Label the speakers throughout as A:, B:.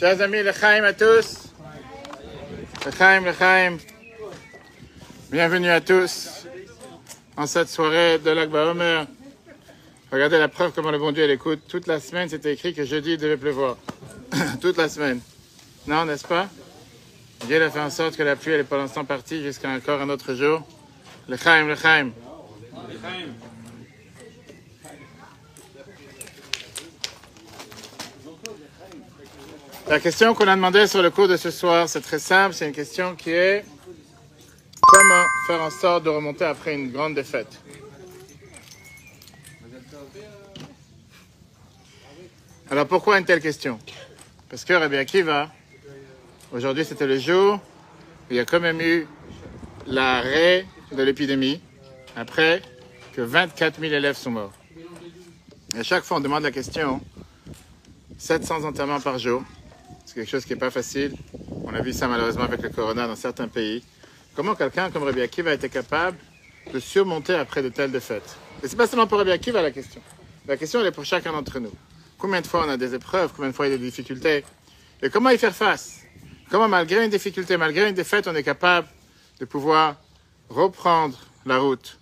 A: Chers amis, le Chaim à tous. Le Chaim, le Chaim. Bienvenue à tous en cette soirée de l'Akba Omer. Regardez la preuve comment le bon Dieu l'écoute. Toute la semaine, c'était écrit que jeudi, il devait pleuvoir. Toute la semaine. Non, n'est-ce pas? Dieu a fait en sorte que la pluie, elle est pour l'instant partie jusqu'à encore un autre jour. Le le Chaim. La question qu'on a demandé sur le cours de ce soir, c'est très simple. C'est une question qui est comment faire en sorte de remonter après une grande défaite? Alors pourquoi une telle question? Parce que Rabbi Akiva, aujourd'hui c'était le jour où il y a quand même eu l'arrêt de l'épidémie après que 24 000 élèves sont morts. Et à chaque fois on demande la question, 700 enterrements par jour, c'est quelque chose qui n'est pas facile. On a vu ça malheureusement avec le corona dans certains pays. Comment quelqu'un comme Rabbi Akiva été capable de surmonter après de telles défaites? Et c'est pas seulement pour Rabbi Akiva la question. La question elle est pour chacun d'entre nous. Combien de fois on a des épreuves, combien de fois il y a des difficultés? Et comment y faire face? Comment malgré une difficulté, malgré une défaite, on est capable de pouvoir reprendre la route,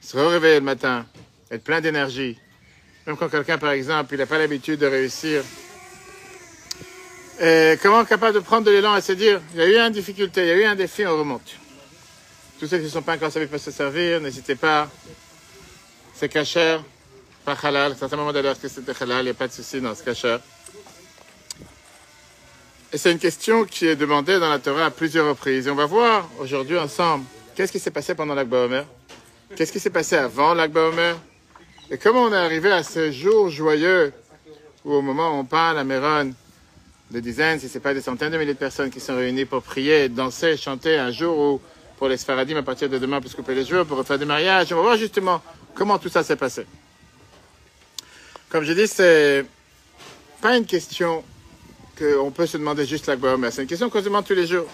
A: se réveiller le matin, être plein d'énergie? Même quand quelqu'un, par exemple, il n'a pas l'habitude de réussir et comment capable de prendre de l'élan et se dire, il y a eu une difficulté, il y a eu un défi, on remonte. Tous ceux qui ne sont pas encore savus peuvent se servir, n'hésitez pas. C'est cacher, pas halal. Certains moments d'ailleurs que c'était halal, il n'y a pas de souci, non, c'est cacher. Et c'est une question qui est demandée dans la Torah à plusieurs reprises. Et on va voir aujourd'hui ensemble qu'est-ce qui s'est passé pendant l'Akba Omer, qu'est-ce qui s'est passé avant l'Akba Omer, et comment on est arrivé à ce jour joyeux où au moment où on parle à Méron, des dizaines, si ce n'est pas des centaines de milliers de personnes qui sont réunies pour prier, danser, chanter un jour où, pour les Sfaradim, à partir de demain, pour se couper les jours, pour faire des mariages. On va voir justement comment tout ça s'est passé. Comme je dis, c'est pas une question qu'on peut se demander juste la mais c'est une question qu'on se demande tous les jours.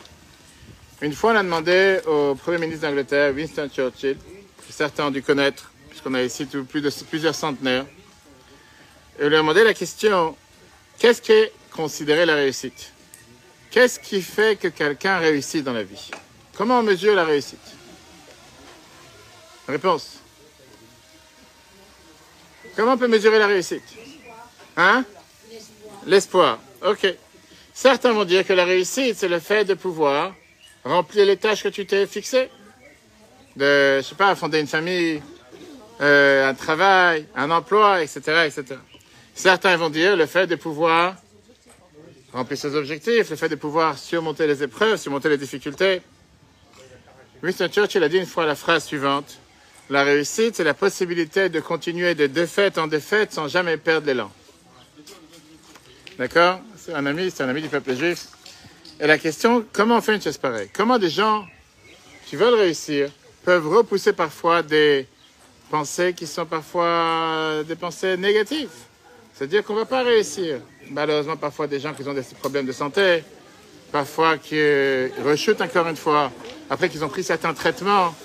A: Une fois, on a demandé au Premier ministre d'Angleterre, Winston Churchill, que certains ont dû connaître, puisqu'on a ici plus de, plusieurs centenaires, et on lui a demandé la question, qu'est-ce que considérer la réussite? Qu'est-ce qui fait que quelqu'un réussit dans la vie? Comment on mesure la réussite? Réponse. Comment on peut mesurer la réussite? Hein? L'espoir. Ok. Certains vont dire que la réussite, c'est le fait de pouvoir remplir les tâches que tu t'es fixées. De, je sais pas, fonder une famille, euh, un travail, un emploi, etc., etc. Certains vont dire le fait de pouvoir remplir ses objectifs, le fait de pouvoir surmonter les épreuves, surmonter les difficultés. Winston Churchill a dit une fois la phrase suivante. La réussite, c'est la possibilité de continuer de défaite en défaite sans jamais perdre l'élan. D'accord? C'est un ami, c'est un ami du peuple juif. Et la question, comment on fait une chose pareille Comment des gens qui veulent réussir peuvent repousser parfois des pensées qui sont parfois des pensées négatives? C'est-à-dire qu'on ne va pas réussir malheureusement parfois des gens qui ont des problèmes de santé, parfois qui rechutent encore une fois, après qu'ils ont pris certains traitements.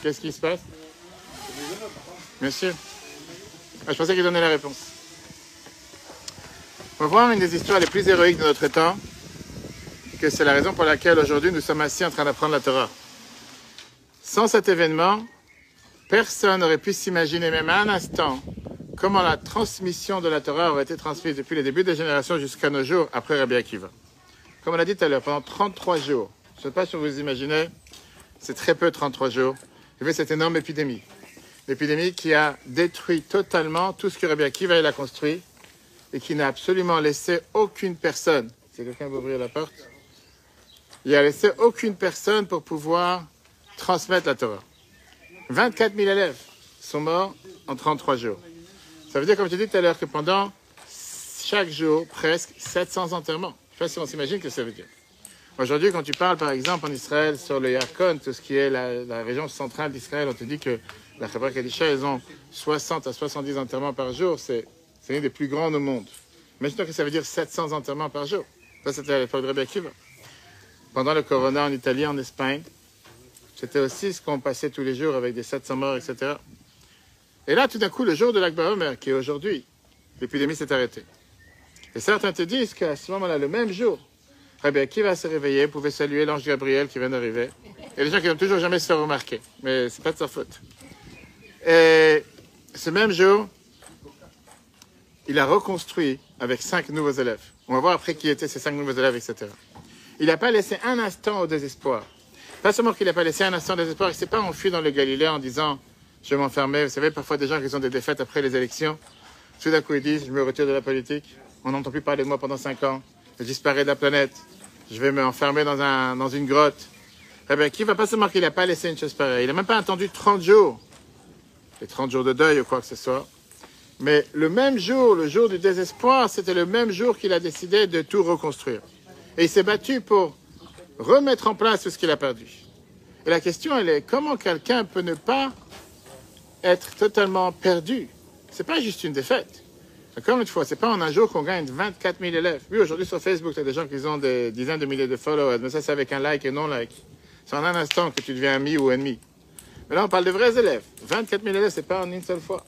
A: Qu'est-ce qui se passe? Monsieur ah, Je pensais qu'il donnait la réponse. On va une des histoires les plus héroïques de notre temps, que c'est la raison pour laquelle aujourd'hui nous sommes assis en train d'apprendre la Torah. Sans cet événement, personne n'aurait pu s'imaginer même un instant comment la transmission de la Torah aurait été transmise depuis les débuts des générations jusqu'à nos jours après Rabbi Akiva? Comme on l'a dit tout à l'heure, pendant 33 jours, je ne sais pas si vous imaginez, c'est très peu 33 jours, il y cette énorme épidémie. L'épidémie qui a détruit totalement tout ce que Rabbi Akiva a construit et qui n'a absolument laissé aucune personne, si quelqu'un veut ouvrir la porte, il a laissé aucune personne pour pouvoir transmettre la Torah. 24 000 élèves sont morts en 33 jours. Ça veut dire, comme je dit tout à l'heure, que pendant chaque jour, presque 700 enterrements. Je ne sais pas si on s'imagine que ça veut dire. Aujourd'hui, quand tu parles, par exemple, en Israël, sur le Yarkon, tout ce qui est la, région centrale d'Israël, on te dit que la Chabra Kadisha, ils ont 60 à 70 enterrements par jour. C'est l'une des plus grandes au monde. Imagine-toi que ça veut dire 700 enterrements par jour. Ça, c'était à l'époque de Rabbi Akiva. Pendant le Corona en Italie, en Espagne, c'était aussi ce qu'on passait tous les jours avec des 700 morts, etc. Et là, tout d'un coup, le jour de l'Akba qui est aujourd'hui, l'épidémie s'est arrêtée. Et certains te disent qu'à ce moment-là, le même jour, eh bien, qui va se réveiller, pouvait saluer l'ange Gabriel qui vient d'arriver. A des gens qui n'ont toujours jamais se faire remarquer, mais c'est pas de sa faute. Et ce même jour, il a reconstruit avec cinq nouveaux élèves. On va voir après qui étaient ces cinq nouveaux élèves, etc. Il n'a pas laissé un instant au désespoir. Pas seulement qu'il n'a pas laissé un instant au désespoir, il ne s'est pas enfui dans le Galilée en disant je m'enfermer. Vous savez, parfois des gens qui ont des défaites après les élections, tout d'un coup ils disent je me retire de la politique, on n'entend plus parler de moi pendant cinq ans, je disparais de la planète, je vais m'enfermer dans, un, dans une grotte. Eh bien, qui va pas seulement qu'il n'a pas laissé une chose pareille, il n'a même pas attendu 30 jours, les 30 jours de deuil ou quoi que ce soit, mais le même jour, le jour du désespoir, c'était le même jour qu'il a décidé de tout reconstruire. Et il s'est battu pour remettre en place tout ce qu'il a perdu. Et la question, elle est comment quelqu'un peut ne pas être totalement perdu C'est pas juste une défaite. Encore une fois, c'est pas en un jour qu'on gagne 24 000 élèves. Oui, aujourd'hui sur Facebook, il y a des gens qui ont des dizaines de milliers de followers, mais ça, c'est avec un like et non-like. C'est en un instant que tu deviens ami ou ennemi. Mais là, on parle de vrais élèves. 24 000 élèves, c'est pas en une seule fois.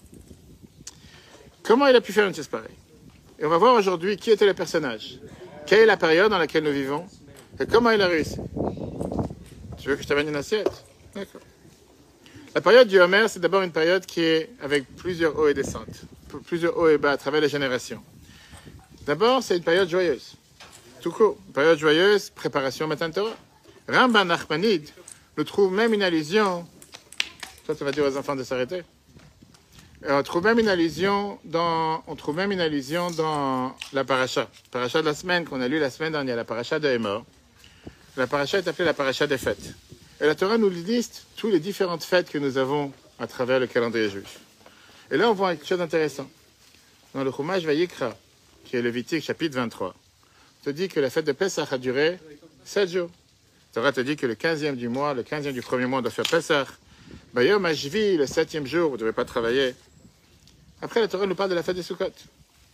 A: Comment il a pu faire une chose pareille? Et on va voir aujourd'hui qui était le personnage. Quelle est la période dans laquelle nous vivons? Et comment il a réussi? Tu veux que je t'amène une assiette? D'accord. La période du Homer, c'est d'abord une période qui est avec plusieurs hauts et descentes, plusieurs hauts et bas à travers les générations. D'abord, c'est une période joyeuse. Tout court. Période joyeuse, préparation au matin de Torah. Ramban Nachmanide nous trouve même une allusion. Toi, ça va dire aux enfants de s'arrêter. On trouve même une allusion dans, on trouve même une allusion dans la paracha. De la semaine qu'on a lu la semaine dernière, la paracha de Hémor. La paracha est appelée la paracha des fêtes. Et la Torah nous liste toutes les différentes fêtes que nous avons à travers le calendrier juif. Et là, on voit quelque chose d'intéressant. Dans le Chumash Vayikra, qui est le Lévitique chapitre 23, on te dit que la fête de Pessah a duré 7 jours. La Torah te dit que le 15e du mois, le 15e du premier mois, on doit faire Pessah. Bayom Ashvi, le 7e jour, vous ne devez pas travailler. Après, la Torah nous parle de la fête de Sukkot. La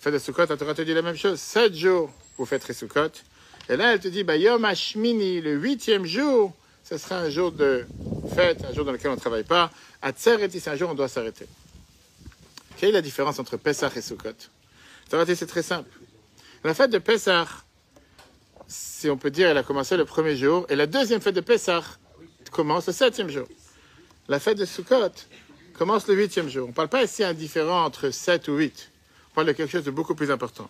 A: fête de Sukkot, la Torah te dit la même chose. Sept jours, vous faites Sukkot. Et là, elle te dit, bah, Yom Hashmini, le huitième jour, ce sera un jour de fête, un jour dans lequel on ne travaille pas. À Tsereti, c'est un jour on doit s'arrêter. Quelle est la différence entre Pessah et Sukkot? C'est très simple. La fête de Pessah, si on peut dire, elle a commencé le premier jour, et la deuxième fête de Pessah commence le septième jour. La fête de Sukkot, commence le huitième jour. On ne parle pas ici un différent entre sept ou huit. On parle de quelque chose de beaucoup plus important.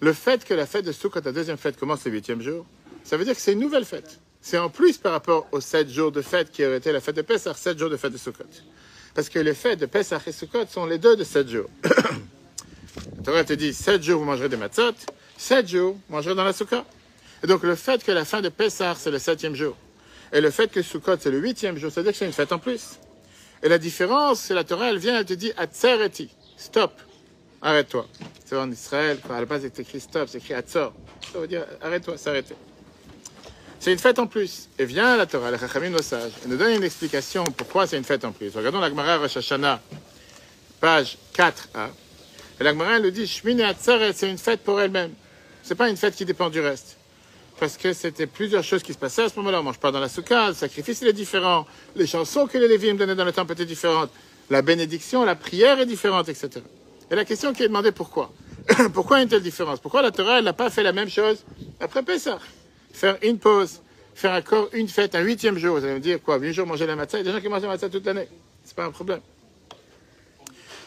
A: Le fait que la fête de Sukkot, la deuxième fête, commence le huitième jour, ça veut dire que c'est une nouvelle fête. C'est en plus par rapport aux sept jours de fête qui auraient été la fête de Pessah, sept jours de fête de Sukkot. Parce que les fêtes de Pessah et Sukkot sont les deux de sept jours. la Torah te dit, sept jours vous mangerez des matzot, sept jours vous mangerez dans la Sukkot. Et donc le fait que la fin de Pessah c'est le septième jour, et le fait que Sukkot c'est le huitième jour, ça veut dire que c'est une fête en plus. Et la différence, c'est la Torah, elle vient, elle te dit Atzereti. Stop. Arrête-toi. C'est en Israël, à la base c'est écrit stop, c'est écrit Atzor. Ça veut dire arrête-toi, s'arrêter. C'est une fête en plus. Et vient la Torah, le Chachamim, nos sages, et nous donne une explication pourquoi c'est une fête en plus. Regardons la Gemara Rosh Hashanah, page 4a. Et la Gemara nous dit c'est une fête pour elle-même. C'est pas une fête qui dépend du reste parce que c'était plusieurs choses qui se passaient à ce moment-là. On mange pas dans la soukha, le sacrifice il est différent, les chansons que les Lévites donnaient dans le temple étaient différentes, la bénédiction, la prière est différente, etc. Et la question qui est demandée, pourquoi? Pourquoi une telle différence? Pourquoi la Torah n'a pas fait la même chose après Pessah? Faire une pause, faire encore une fête, un huitième jour. Vous allez me dire quoi Huit jours manger la matzah Il y a des gens qui mangent la matzah toute l'année. C'est pas un problème.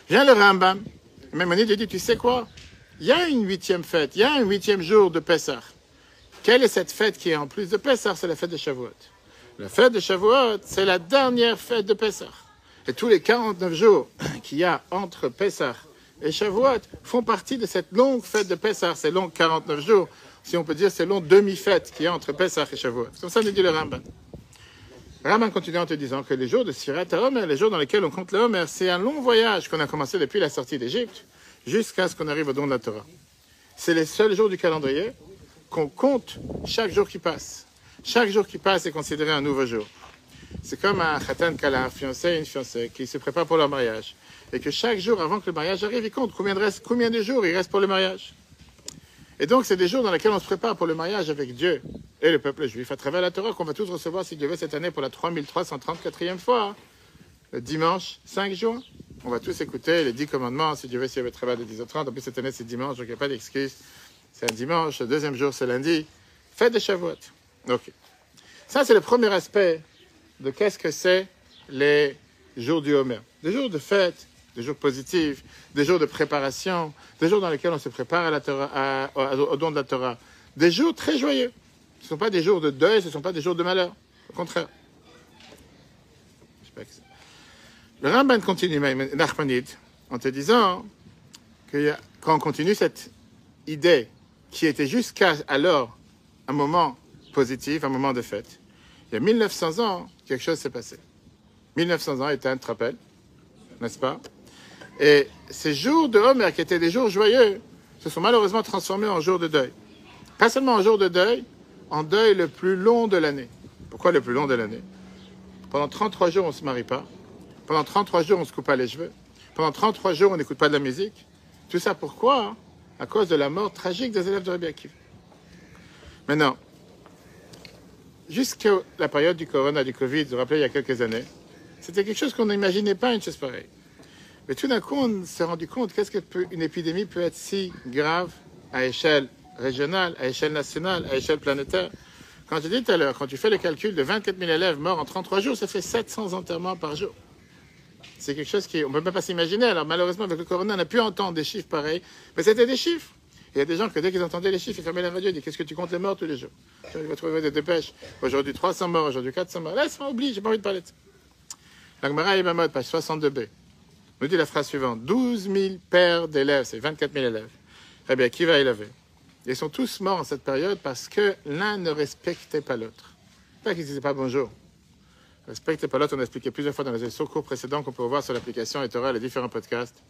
A: Vient le Rambam. Même il dit, tu sais quoi? Il y a une huitième fête, il y a un huitième jour de Pessah. Quelle est cette fête qui est en plus de Pessah? C'est la fête de Shavuot. La fête de Shavuot, c'est la dernière fête de Pessah. Et tous les 49 jours qu'il y a entre Pessah et Shavuot font partie de cette longue fête de Pessah, ces longs 49 jours, si on peut dire demi-fêtes qu'il y a entre Pessah et Shavuot. Comme ça nous dit le Ramban. Ramban continue en te disant que les jours de Sirat Homer, les jours dans lesquels on compte le Homer, c'est un long voyage qu'on a commencé depuis la sortie d'Égypte jusqu'à ce qu'on arrive au don de la Torah. C'est les seuls jours du calendrier qu'on compte chaque jour qui passe. Chaque jour qui passe est considéré un nouveau jour. C'est comme un khatan kala, un fiancé et une fiancée qui se préparent pour leur mariage. Et que chaque jour, avant que le mariage arrive, ils comptent combien de, reste, combien de jours il reste pour le mariage? Et donc, c'est des jours dans lesquels on se prépare pour le mariage avec Dieu et le peuple juif à travers la Torah qu'on va tous recevoir, si Dieu veut, cette année pour la 3334e fois, le dimanche 5 juin. On va tous écouter les 10 commandements, si Dieu veut, s'il y avait travail de 10h30. En plus, cette année, c'est dimanche, donc il n'y a pas d'excuse. c'est un dimanche, le deuxième jour, c'est lundi. Fête de Shavuot. Ok. Ça, c'est le premier aspect de qu'est-ce que c'est les jours du Homer. Des jours de fête, des jours positifs, des jours de préparation, des jours dans lesquels on se prépare à la Torah, au don de la Torah. Des jours très joyeux. Ce ne sont pas des jours de deuil, ce ne sont pas des jours de malheur. Au contraire. Le Ramban continue, Nachmanide, en te disant que quand on continue cette idée qui était jusqu'à alors un moment positif, un moment de fête, il y a 1900 ans, quelque chose s'est passé. 1900 ans était un rappel, n'est-ce pas? Et ces jours de Homer, qui étaient des jours joyeux, se sont malheureusement transformés en jours de deuil. Pas seulement en jours de deuil, en deuil le plus long de l'année. Pourquoi le plus long de l'année? Pendant 33 jours, on ne se marie pas. Pendant 33 jours, on ne se coupe pas les cheveux. Pendant 33 jours, on n'écoute pas de la musique. Tout ça pourquoi? À cause de la mort tragique des élèves de Rabbi Akiva. Maintenant, jusqu'à la période du corona, du Covid, vous vous rappelez, il y a quelques années, c'était quelque chose qu'on n'imaginait pas, une chose pareille. Mais tout d'un coup, on s'est rendu compte qu'est-ce qu'une épidémie peut être si grave à échelle régionale, à échelle nationale, à échelle planétaire. Quand je dis tout à l'heure, quand tu fais le calcul de 24 000 élèves morts en 33 jours, ça fait 700 enterrements par jour. C'est quelque chose qu'on ne peut même pas s'imaginer. Alors malheureusement, avec le corona, on a pu entendre des chiffres pareils, mais c'était des chiffres. Il y a des gens que dès qu'ils entendaient les chiffres, ils fermaient la radio et disaient Qu'est-ce que tu comptes les morts tous les jours? Tu vas trouver des dépêches. Aujourd'hui 300 morts, aujourd'hui 400 morts. Laisse-moi oublier, j'ai pas envie de parler de ça. L'Agmara page 62b, nous dit la phrase suivante 12 000 pères d'élèves, c'est 24 000 élèves. Eh bien, qui va élever? Ils sont tous morts en cette période parce que l'un ne respectait pas l'autre. Pas qu'ils ne disaient pas bonjour. Respecte pas l'autre, on a expliqué plusieurs fois dans les cours précédents qu'on peut voir sur l'application et les différents podcasts.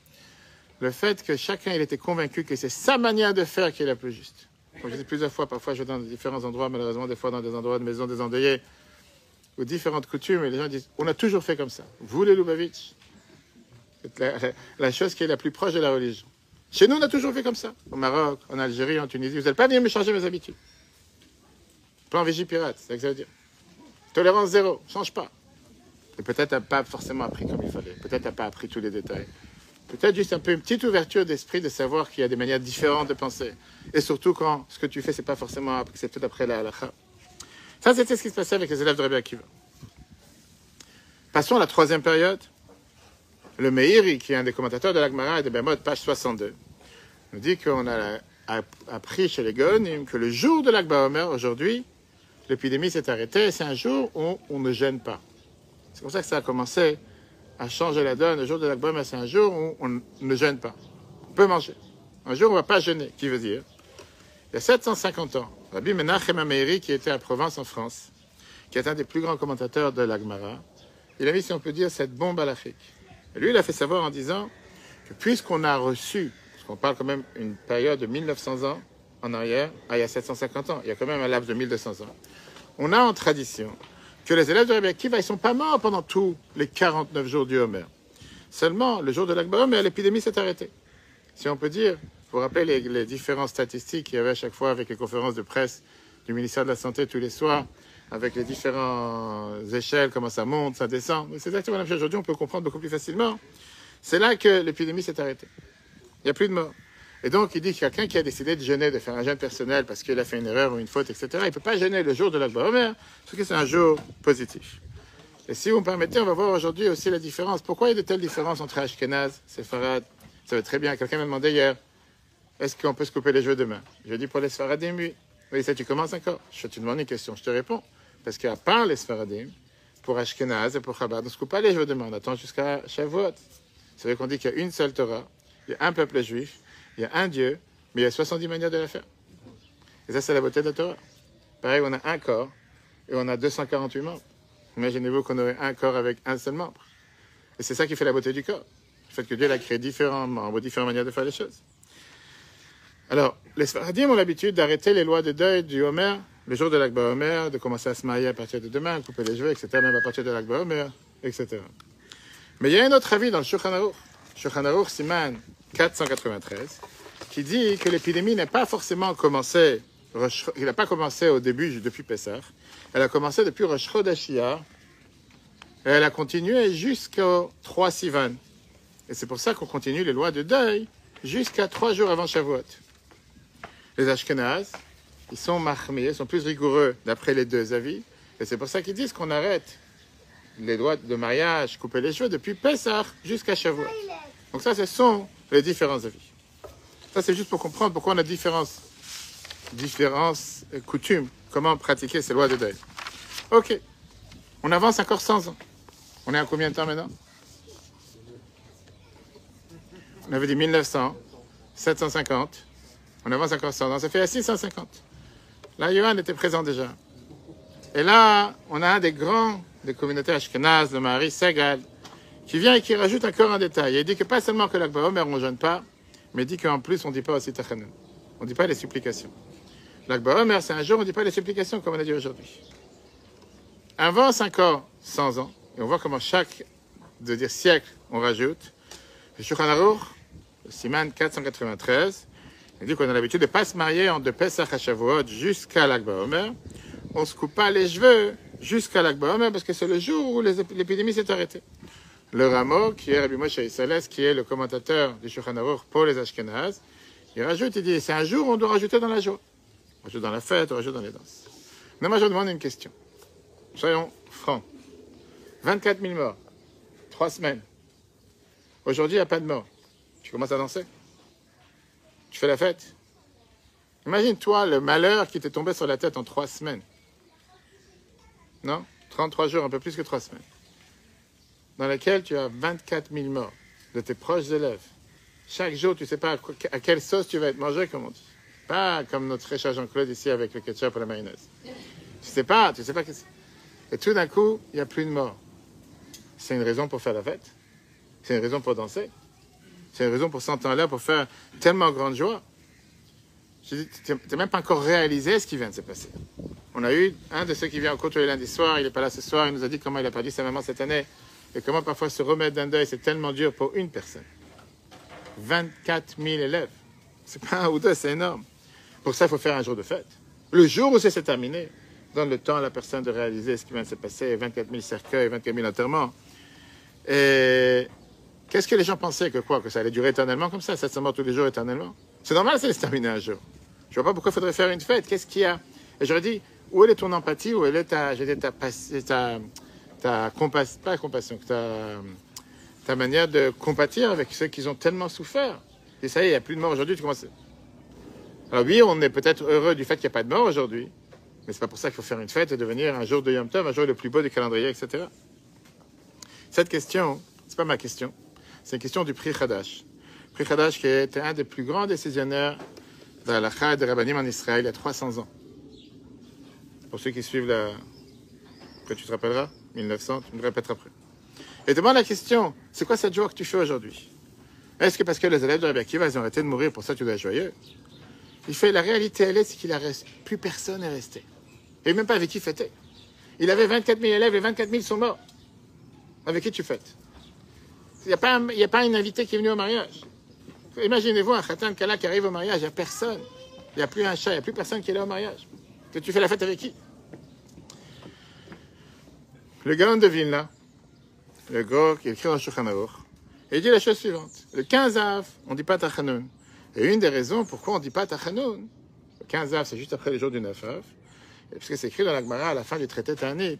A: Le fait que chacun il était convaincu que c'est sa manière de faire qui est la plus juste. Comme je dis plusieurs fois, parfois je vais dans différents endroits, malheureusement des fois dans des endroits de maisons des endeuillés, ou différentes coutumes, et les gens disent on a toujours fait comme ça. Vous, les Lubavitch, la, chose qui est la plus proche de la religion. Chez nous, on a toujours fait comme ça. Au Maroc, en Algérie, en Tunisie, vous n'allez pas venir me changer mes habitudes. Plan Vigipirate, c'est ça que ça veut dire. Tolérance zéro, change pas. Et peut-être n'a pas forcément appris comme il fallait. Peut-être n'a pas appris tous les détails. Peut-être juste un peu une petite ouverture d'esprit de savoir qu'il y a des manières différentes de penser. Et surtout quand ce que tu fais, c'est pas forcément accepté d'après la halakha. Ça, c'était ce qui se passait avec les élèves de Rabbi Akiva. Passons à la troisième période. Le Meiri, qui est un des commentateurs de l'Agmara et de Bemot, page 62, nous dit qu'on a appris chez les Gonim que le jour de l'Akba Omer, aujourd'hui, l'épidémie s'est arrêtée c'est un jour où on ne gêne pas. C'est comme ça que ça a commencé à changer la donne. Le jour de l'Akba c'est un jour où on ne gêne pas. On peut manger. Un jour on ne va pas jeûner, qui veut dire, il y a 750 ans, Rabbi Menachem Ameiri, qui était à Provence en France, qui est un des plus grands commentateurs de l'Agmara, il a mis, si on peut dire, cette bombe à l'Afrique. Lui, il a fait savoir en disant que puisqu'on a reçu, parce qu'on parle quand même une période de 1900 ans en arrière, ah, il y a 750 ans, il y a quand même un laps de 1200 ans, on a en tradition que les élèves de Rabbi Akiva, ils ne sont pas morts pendant tous les 49 jours du Homer. Seulement, le jour de l'Akba l'épidémie s'est arrêtée. Si on peut dire, vous rappelez les, les différentes statistiques qu'il y avait à chaque fois avec les conférences de presse du ministère de la Santé tous les soirs, avec les différentes échelles, comment ça monte, ça descend. C'est exactement la même chose. Aujourd'hui, on peut comprendre beaucoup plus facilement. C'est là que l'épidémie s'est arrêtée. Il n'y a plus de morts. Et donc, il dit que quelqu'un qui a décidé de jeûner, de faire un jeûne personnel parce qu'il a fait une erreur ou une faute, etc., il ne peut pas jeûner le jour de l'Akba Omer, parce que c'est un jour positif. Et si vous me permettez, on va voir aujourd'hui aussi la différence. Pourquoi il y a de telles différences entre Ashkenaz, Sepharad Ça va très bien. Quelqu'un m'a demandé hier, est-ce qu'on peut se couper les cheveux demain? Je dis pour les Sfaradim, oui. Oui, ça, tu commences encore? Je te demande une question, je te réponds. Parce qu'à part les Sfaradim, pour Ashkenaz et pour Chabad, on ne se coupe pas les. On attend jusqu'à Shavuot. C'est vrai qu'on dit qu'il y a une seule Torah, il y a un peuple juif, il y a un Dieu, mais il y a 70 manières de la faire. Et ça, c'est la beauté de la Torah. Pareil, on a un corps et on a 248 membres. Imaginez-vous qu'on aurait un corps avec un seul membre. Et c'est ça qui fait la beauté du corps. Le fait que Dieu a créé différents membres, différentes manières de faire les choses. Alors, les Sfaradim ont l'habitude d'arrêter les lois de deuil du Homer, le jour de l'Akba Homer, de commencer à se marier à partir de demain, couper les cheveux, etc., même à partir de l'Akba Homer, etc. Mais il y a un autre avis dans le Shulchan Aruch. Shulchan Aruch Siman 493, qui dit que l'épidémie n'a pas forcément commencé, il n'a pas commencé au début depuis Pessah, elle a commencé depuis Rosh et elle a continué jusqu'au 3 Sivan. Et c'est pour ça qu'on continue les lois de deuil jusqu'à trois jours avant Shavuot. Les Ashkenazes, ils sont mahmiés, ils sont plus rigoureux d'après les deux avis. Et c'est pour ça qu'ils disent qu'on arrête les droits de mariage, couper les cheveux depuis Pessah jusqu'à Shavuot. Donc ça, ce sont les différents avis. Ça, c'est juste pour comprendre pourquoi on a différentes, différentes coutumes, comment pratiquer ces lois de deuil. Ok, on avance encore 100 ans. On est à combien de temps maintenant? On avait dit 1900, 750. On avance encore 100 ans. Ça fait à 650. Là, Yohan était présent déjà. Et là, on a un des grands des communautés ashkenazes, le mari Segal, qui vient et qui rajoute encore un détail. Il dit que pas seulement que l'Akba Omer, on ne jeûne pas, mais il dit qu'en plus, on ne dit pas aussi Tachanun. On ne dit pas les supplications. L'Akba Omer, c'est un jour, on ne dit pas les supplications comme on a dit aujourd'hui. Avance encore 100 ans, et on voit comment chaque, de dire siècle, on rajoute. Le le Siman 493, il dit qu'on a l'habitude de ne pas se marier en de Pesach à Shavuot jusqu'à l'Akba Omer. On se coupe pas les cheveux jusqu'à l'Akba Omer parce que c'est le jour où l'épidémie s'est arrêtée. Le Ramo, qui est Rabbi Moshe qui est le commentateur du Shulchan pour les Ashkenazes, il rajoute, il dit, c'est un jour où on doit rajouter dans la joie. On rajoute dans la fête, on rajoute dans les danses. Mais moi, je demande une question. Soyons francs. 24 000 morts. Trois semaines. Aujourd'hui, il n'y a pas de mort. Tu commences à danser? Tu fais la fête Imagine, toi, le malheur qui t'est tombé sur la tête en trois semaines. Non? 33 jours, un peu plus que trois semaines. Dans laquelle tu as 24 000 morts de tes proches élèves. Chaque jour, tu ne sais pas à, quelle sauce tu vas être mangé, comme on dit. Pas comme notre cher Jean-Claude ici avec le ketchup ou la mayonnaise. Tu sais pas, tu sais pas que c'est. Et tout d'un coup, il n'y a plus de morts. C'est une raison pour faire la fête. C'est une raison pour danser. C'est une raison pour s'entendre là, pour faire tellement grande joie. Je dis, tu n'as même pas encore réalisé ce qui vient de se passer. On a eu un de ceux qui vient au cours tous les lundis soirs, il n'est pas là ce soir, il nous a dit comment il a perdu sa maman cette année et comment parfois se remettre d'un deuil, c'est tellement dur pour une personne. 24 000 élèves. C'est pas un ou deux, c'est énorme. Pour ça, il faut faire un jour de fête. Le jour où ça s'est terminé, donne le temps à la personne de réaliser ce qui vient de se passer, 24 000 cercueils, 24 000 enterrements. Et qu'est-ce que les gens pensaient que quoi Que ça allait durer éternellement comme ça, 700 morts tous les jours éternellement? C'est normal, ça allait se terminer un jour. Je vois pas pourquoi il faudrait faire une fête. Qu'est-ce qu'il y a? Et j'aurais dit, où est ton empathie Où est ta, ta, ta, ta compassion, pas compassion, ta, ta manière de compatir avec ceux qui ont tellement souffert? Et ça y est, il n'y a plus de morts aujourd'hui, tu commences... Alors oui, on est peut-être heureux du fait qu'il n'y a pas de mort aujourd'hui, mais c'est pas pour ça qu'il faut faire une fête et devenir un jour de Yom Tov, un jour le plus beau du calendrier, etc. Cette question, c'est pas ma question, c'est une question du Pri Hadash. Pri Hadash qui était un des plus grands décisionnaires de la de Rabbanim en Israël il y a 300 ans. Pour ceux qui suivent la... Après, tu te rappelleras 1900, tu me répèteras après. Et demande la question, c'est quoi cette joie que tu fais aujourd'hui? Est-ce que parce que les élèves de Rabbi Akiva, ils ont arrêté de mourir, pour ça tu dois être joyeux? Il fait, la réalité, elle est, c'est qu'il a plus personne n'est resté. Et même pas avec qui fêter. Il avait 24 000 élèves et 24 000 sont morts. Avec qui tu fêtes? Il n'y a, pas un- a pas une invité qui est venu au mariage. Imaginez-vous un Khatan Kala qui arrive au mariage, il n'y a personne. Il n'y a plus un chat, il n'y a plus personne qui est là au mariage. Que tu fais la fête avec qui? Le Gaon de Vilna, le gros qui écrit dans Shulchan Aruch, et il dit la chose suivante. Le 15 Av, on ne dit pas Tachanoun. Et une des raisons pourquoi on ne dit pas Tachanoun, le 15 Av, c'est juste après le jour du 9 Av, parce que c'est écrit dans la Gemara à la fin du traité Tanit,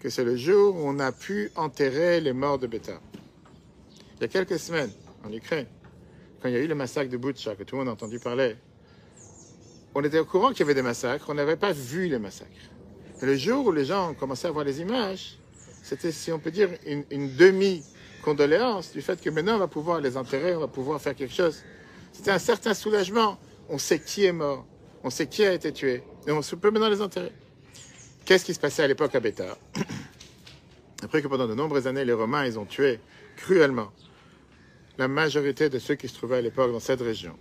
A: que c'est le jour où on a pu enterrer les morts de Beta. Il y a quelques semaines, en Ukraine, quand il y a eu le massacre de Butcha, que tout le monde a entendu parler, on était au courant qu'il y avait des massacres, on n'avait pas vu les massacres. Et le jour où les gens ont commencé à voir les images, c'était, si on peut dire, une, une demi-condoléance du fait que maintenant on va pouvoir les enterrer, on va pouvoir faire quelque chose. C'était un certain soulagement. On sait qui est mort, on sait qui a été tué, et on peut maintenant les enterrer. Qu'est-ce qui se passait à l'époque à Bétar Après que pendant de nombreuses années, les Romains, ils ont tué cruellement la majorité de ceux qui se trouvaient à l'époque dans cette région.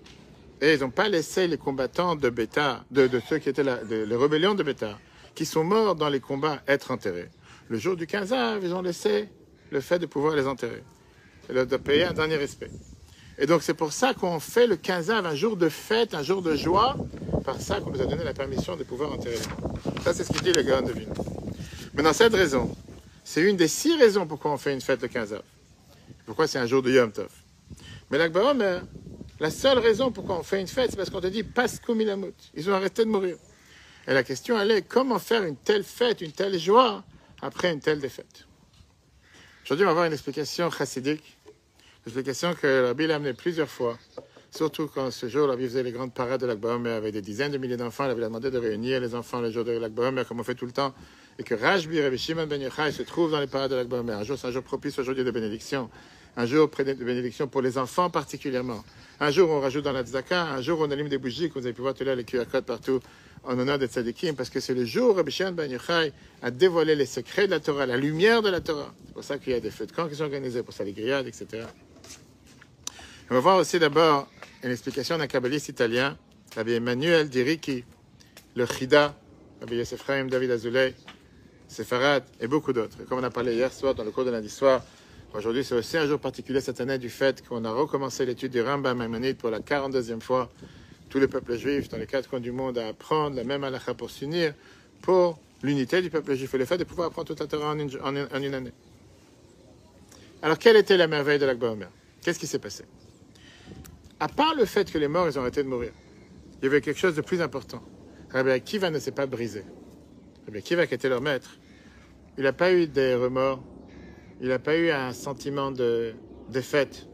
A: Et ils n'ont pas laissé les combattants de Bétar, de, ceux qui étaient de, les rébellions de Bétar, qui sont morts dans les combats, être enterrés. Le jour du 15 av, ils ont laissé le fait de pouvoir les enterrer. Et de de payer un dernier respect. Et donc c'est pour ça qu'on fait le 15 av un jour de fête, un jour de joie, par ça qu'on nous a donné la permission de pouvoir enterrer les. Ça c'est ce qu'il dit le Gaon de Vilna. Maintenant cette raison, c'est une des six raisons pourquoi on fait une fête le 15 av. Pourquoi c'est un jour de Yom Tov? Mais l'Akba Omer, La seule raison pourquoi on fait une fête, c'est parce qu'on te dit Pasco Milamut. Ils ont arrêté de mourir. Et la question, elle est comment faire une telle fête, une telle joie après une telle défaite? Aujourd'hui, on va voir une explication chassidique, une explication que l'a amenée plusieurs fois. Surtout quand ce jour, Rabbi faisait les grandes parades de l'Akba avec des dizaines de milliers d'enfants. Il avait demandé de réunir les enfants le jour de l'Akba comme on fait tout le temps. Et que Rajbi, Rabbi Shimon Ben Yochai se trouve dans les parades de l'Akba Un jour, c'est un jour propice aujourd'hui de bénédiction. Un jour de bénédiction pour les enfants particulièrement. Un jour, on rajoute dans la tzaka. Un jour, on allume des bougies, que vous avez pu voir tout à l'heure, les QR codes partout, en honneur des tzadikim, parce que c'est le jour où Rabbi Shimon Ben Yochai a dévoilé les secrets de la Torah, la lumière de la Torah. C'est pour ça qu'il y a des feux de camp qui sont organisés, pour ça les grillades, etc. On va voir aussi d'abord une explication d'un kabbaliste italien, Rabbi Emmanuel Diriki, le Chida, Rabbi Yosef David Azoulay, Sefarad et beaucoup d'autres. Comme on a parlé hier soir dans le cours de lundi soir, aujourd'hui c'est aussi un jour particulier cette année du fait qu'on a recommencé l'étude du Rambam Maïmonide pour la 42e fois. Tous les peuples juifs dans les quatre coins du monde à apprendre la même halakha pour s'unir pour l'unité du peuple juif et le fait de pouvoir apprendre toute la Torah en une, année. Alors, quelle était la merveille de l'Akba Omer? Qu'est-ce qui s'est passé? À part le fait que les morts, ils ont arrêté de mourir, il y avait quelque chose de plus important. Rabbi Akiva ne s'est pas brisé. Rabbi Akiva, qui était leur maître, il n'a pas eu des remords, il n'a pas eu un sentiment de défaite.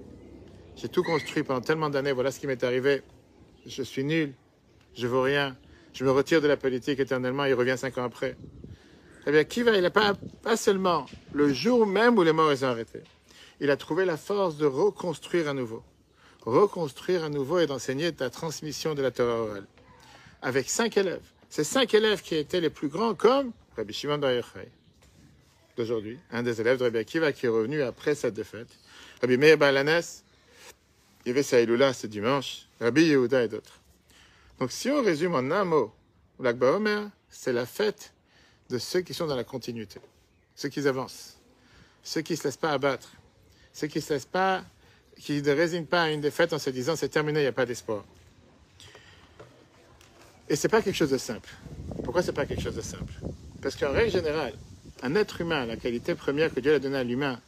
A: J'ai tout construit pendant tellement d'années, voilà ce qui m'est arrivé. Je suis nul, je vaux rien, je me retire de la politique éternellement, il revient cinq ans après. Rabbi Akiva, il n'a pas, pas seulement, le jour même où les morts ont arrêté, il a trouvé la force de reconstruire à nouveau reconstruire à nouveau et d'enseigner la transmission de la Torah orale. Avec cinq élèves. Ces cinq élèves qui étaient les plus grands, comme Rabbi Shimon Yochai, d'aujourd'hui, un des élèves de Rabbi Akiva qui est revenu après cette défaite. Rabbi Meir Balanes, il y Saïloula ce dimanche, Rabbi Yehuda et d'autres. Donc si on résume en un mot, l'Akba Omer, c'est la fête de ceux qui sont dans la continuité, ceux qui avancent, ceux qui ne se laissent pas abattre, ceux qui ne se laissent pas qui ne résigne pas à une défaite en se disant c'est terminé, il n'y a pas d'espoir. Et ce n'est pas quelque chose de simple. Pourquoi ce n'est pas quelque chose de simple? Parce qu'en règle générale, un être humain, la qualité première que Dieu a donnée à l'humain,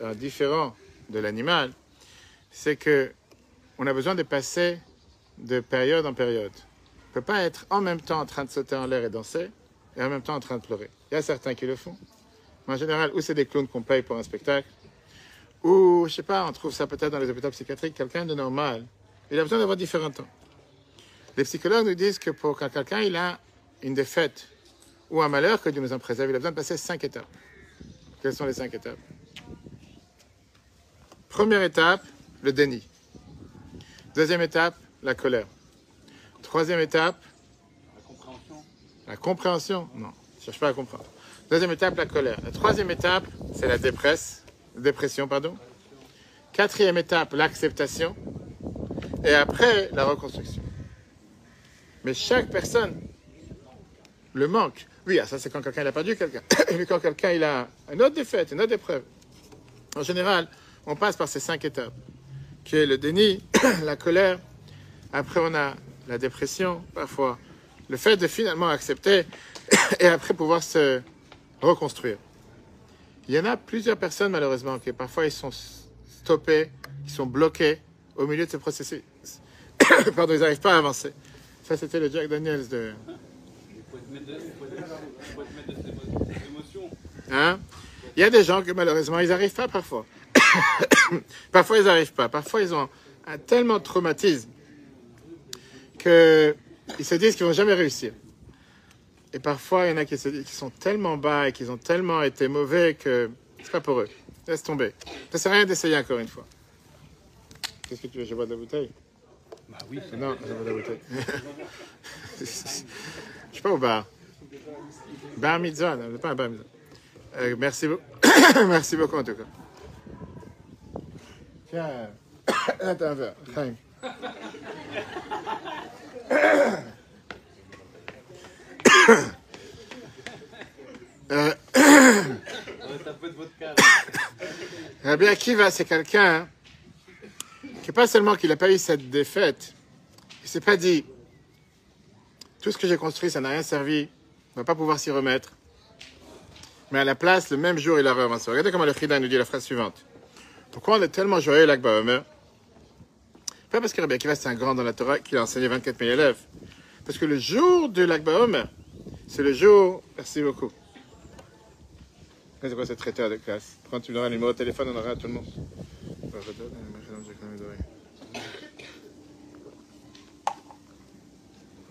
A: euh, différent de l'animal, c'est que on a besoin de passer de période en période. On ne peut pas être en même temps en train de sauter en l'air et danser, et en même temps en train de pleurer. Il y a certains qui le font. Mais en général, ou c'est des clowns qu'on paye pour un spectacle, ou, je sais pas, on trouve ça peut-être dans les hôpitaux psychiatriques, quelqu'un de normal, il a besoin d'avoir différents temps. Les psychologues nous disent que pour quand quelqu'un il a une défaite ou un malheur, que Dieu nous en préserve, il a besoin de passer cinq étapes. Quelles sont les cinq étapes? Première étape, le déni. Deuxième étape, la colère. Troisième étape, la compréhension. La compréhension Non, je ne cherche pas à comprendre. Deuxième étape, la colère. La troisième étape, c'est la dépresse dépression, pardon. Quatrième étape, l'acceptation. Et après, la reconstruction. Mais chaque personne le manque. Oui, ah, ça c'est quand quelqu'un a perdu quelqu'un. Mais quand quelqu'un il a une autre défaite, une autre épreuve. En général, on passe par ces cinq étapes, qui est le déni, la colère. Après, on a la dépression, parfois. Le fait de finalement accepter et après pouvoir se reconstruire. Il y en a plusieurs personnes, malheureusement, qui parfois ils sont stoppés, qui sont bloqués au milieu de ce processus. Pardon, ils n'arrivent pas à avancer. Ça, c'était le Jack Daniels de. Hein? Il y a des gens que malheureusement, ils n'arrivent pas parfois. parfois, ils n'arrivent pas. Parfois, ils ont un tellement de traumatisme qu'ils se disent qu'ils vont jamais réussir. Et parfois, il y en a qui, sont tellement bas et qui ont tellement été mauvais que c'est pas pour eux. Laisse tomber. Ça sert à rien d'essayer encore une fois. Qu'est-ce que tu veux Je bois de la bouteille?
B: Bah oui.
A: Non, je bois de la bouteille. je suis pas au bar. Bar mitzvah, non, pas bar mitzvah. Euh, merci beaucoup. merci beaucoup en tout cas. Tiens, attends un verre. Euh... Rabbi Akiva, c'est quelqu'un hein, qui, pas seulement qu'il n'a pas eu cette défaite, il s'est pas dit tout ce que j'ai construit, ça n'a rien servi, on ne va pas pouvoir s'y remettre. Mais à la place, le même jour, il a avancé. Regardez comment le Chida nous dit la phrase suivante. Pourquoi on est tellement joyeux, l'Akba Omer Pas parce que Rabbi Akiva c'est un grand dans la Torah qu'il a enseigné 24 000 élèves. Parce que le jour de l'Akba Omer, c'est le jour. Merci beaucoup. C'est quoi ce traiteur de classe Quand tu donneras le numéro de téléphone, on aura à tout le monde.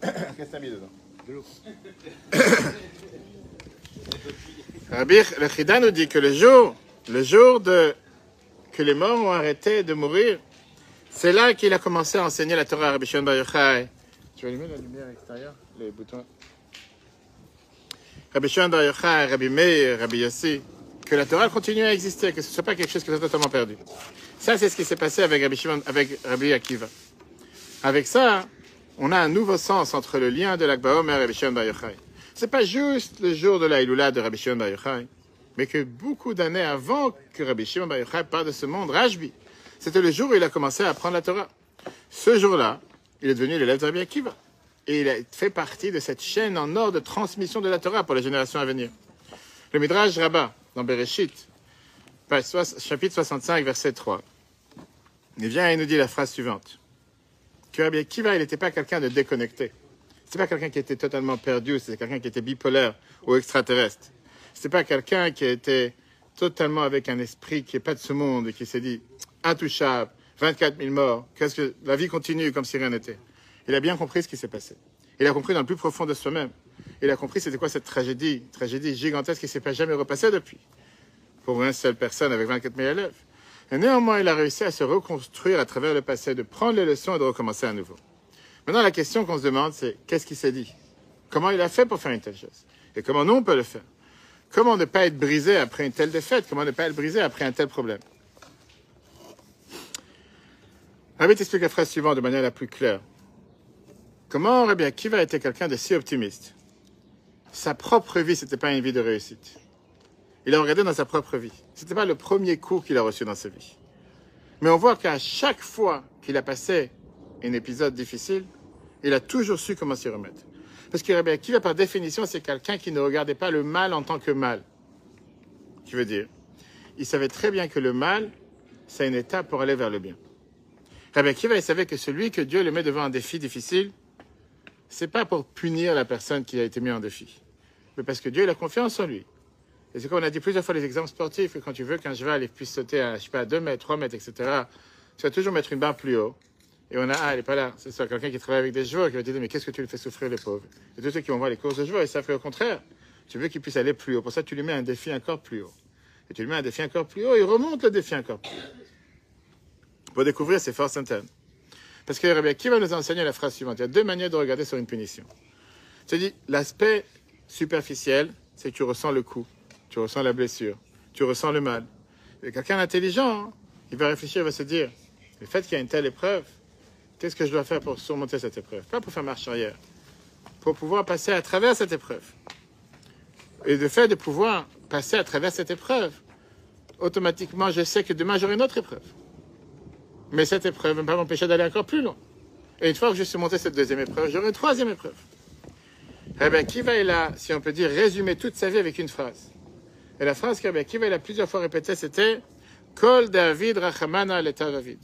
A: Qu'est-ce que t'as mis dedans De l'eau. Rabbi, le Chida nous dit que le jour, le jour de, que les morts ont arrêté de mourir, c'est là qu'il a commencé à enseigner la Torah à Rabbi Shimon Bar Yochai. Tu veux allumer la lumière extérieure? Les boutons Rabbi Shimon Bar Yochai, Rabbi Meir, Rabbi Yossi, que la Torah continue à exister, que ce ne soit pas quelque chose qui soit totalement perdu. Ça, c'est ce qui s'est passé avec Rabbi Shimon, avec Rabbi Akiva. Avec ça, on a un nouveau sens entre le lien de l'Akba Omer et Rabbi Shimon Bar Yochai. C'est pas juste le jour de la Iloula de Rabbi Shimon Bar Yochai, mais que beaucoup d'années avant que Rabbi Shimon Bar Yochai parte de ce monde, Rajbi, c'était le jour où il a commencé à apprendre la Torah. Ce jour-là, il est devenu l'élève de Rabbi Akiva. Et il a fait partie de cette chaîne en or de transmission de la Torah pour les générations à venir. Le Midrash Rabbah, dans Bereshit, chapitre 65, verset 3, il vient et nous dit la phrase suivante. Que Rabbi Akiva, il n'était pas quelqu'un de déconnecté. C'est pas quelqu'un qui était totalement perdu, c'est quelqu'un qui était bipolaire ou extraterrestre. C'est pas quelqu'un qui était totalement avec un esprit qui n'est pas de ce monde et qui s'est dit intouchable, 24 000 morts, qu'est-ce que la vie continue comme si rien n'était. Il a bien compris ce qui s'est passé. Il a compris dans le plus profond de soi-même. Il a compris c'était quoi cette tragédie, tragédie gigantesque qui ne s'est pas jamais repassée depuis. Pour une seule personne avec 24 000 élèves. Et néanmoins, il a réussi à se reconstruire à travers le passé, de prendre les leçons et de recommencer à nouveau. Maintenant, la question qu'on se demande, c'est qu'est-ce qu'il s'est dit? Comment il a fait pour faire une telle chose? Et comment nous, on peut le faire? Comment ne pas être brisé après une telle défaite? Comment ne pas être brisé après un tel problème? Rabbi t'explique la phrase suivante de manière la plus claire. Comment Rabbi Akiva était quelqu'un de si optimiste? Sa propre vie, ce n'était pas une vie de réussite. Il a regardé dans sa propre vie. Ce n'était pas le premier coup qu'il a reçu dans sa vie. Mais on voit qu'à chaque fois qu'il a passé un épisode difficile, il a toujours su comment s'y remettre. Parce que Rabbi Akiva, par définition, c'est quelqu'un qui ne regardait pas le mal en tant que mal. Qui veut dire, il savait très bien que le mal, c'est une étape pour aller vers le bien. Rabbi Akiva, il savait que celui que Dieu le met devant un défi difficile, c'est pas pour punir la personne qui a été mise en défi, mais parce que Dieu a confiance en lui. Et c'est comme on a dit plusieurs fois les exemples sportifs, que quand tu veux qu'un cheval puisse sauter à, je sais pas, à 2 mètres, 3 mètres, etc., tu vas toujours mettre une barre plus haut. Et on a, ah, elle n'est pas là. C'est ça, quelqu'un qui travaille avec des chevaux qui va te dire, mais qu'est-ce que tu lui fais souffrir, les pauvres? Et tous ceux qui vont voir les courses de chevaux, ils savent qu'au contraire, tu veux qu'il puisse aller plus haut. Pour ça, tu lui mets un défi encore plus haut. Et tu lui mets un défi encore plus haut, il remonte le défi encore plus haut. Pour découvrir ses forces internes. Parce que Rabbi qui va nous enseigner la phrase suivante? Il y a deux manières de regarder sur une punition. Tu dis, l'aspect superficiel, c'est que tu ressens le coup, tu ressens la blessure, tu ressens le mal. Et quelqu'un d'intelligent, hein, il va réfléchir, il va se dire, le fait qu'il y a une telle épreuve, qu'est-ce que je dois faire pour surmonter cette épreuve? Pas pour faire marche arrière, pour pouvoir passer à travers cette épreuve. Et le fait de pouvoir passer à travers cette épreuve, automatiquement, je sais que demain, j'aurai une autre épreuve. Mais cette épreuve ne va pas m'empêcher d'aller encore plus loin. Et une fois que je surmonté cette deuxième épreuve, j'aurai une troisième épreuve. Eh bien, qui va là, si on peut dire, résumer toute sa vie avec une phrase? Et la phrase va a plusieurs fois répétée, c'était Kol David Rachamana l'État David.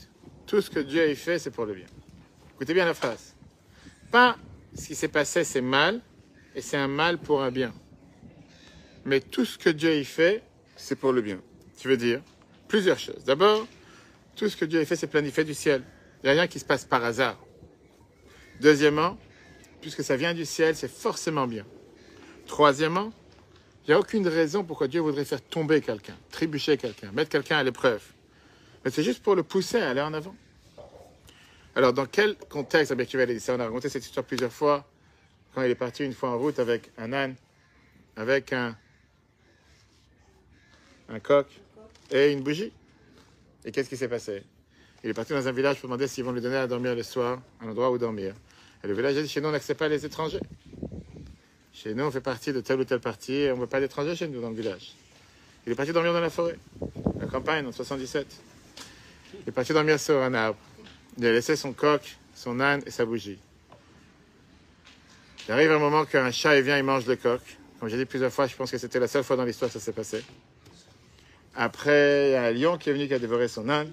A: Tout ce que Dieu a fait, c'est pour le bien. Écoutez bien la phrase. Pas ce qui s'est passé, c'est mal, et c'est un mal pour un bien. Mais tout ce que Dieu a fait, c'est pour le bien. Tu veux dire plusieurs choses. D'abord, tout ce que Dieu a fait, c'est planifié du ciel. Il n'y a rien qui se passe par hasard. Deuxièmement, puisque ça vient du ciel, c'est forcément bien. Troisièmement, il n'y a aucune raison pourquoi Dieu voudrait faire tomber quelqu'un, trébucher quelqu'un, mettre quelqu'un à l'épreuve. Mais c'est juste pour le pousser à aller en avant. Alors, dans quel contexte Rabbi Akiva a dit ça? On a raconté cette histoire plusieurs fois, quand il est parti une fois en route avec un âne, avec un, un coq et une bougie. Et qu'est-ce qui s'est passé? Il est parti dans un village pour demander s'ils vont lui donner à dormir le soir, un endroit où dormir. Et le village a dit chez nous, on n'accepte pas les étrangers. Chez nous, on fait partie de telle ou telle partie et on ne veut pas d'étrangers chez nous dans le village. Il est parti dormir dans la forêt, la campagne, en 77. Il est parti dormir sur un arbre. Il a laissé son coq, son âne et sa bougie. Il arrive un moment qu'un chat vient, il mange le coq. Comme j'ai dit plusieurs fois, je pense que c'était la seule fois dans l'histoire que ça s'est passé. Après, il y a un lion qui est venu qui a dévoré son âne.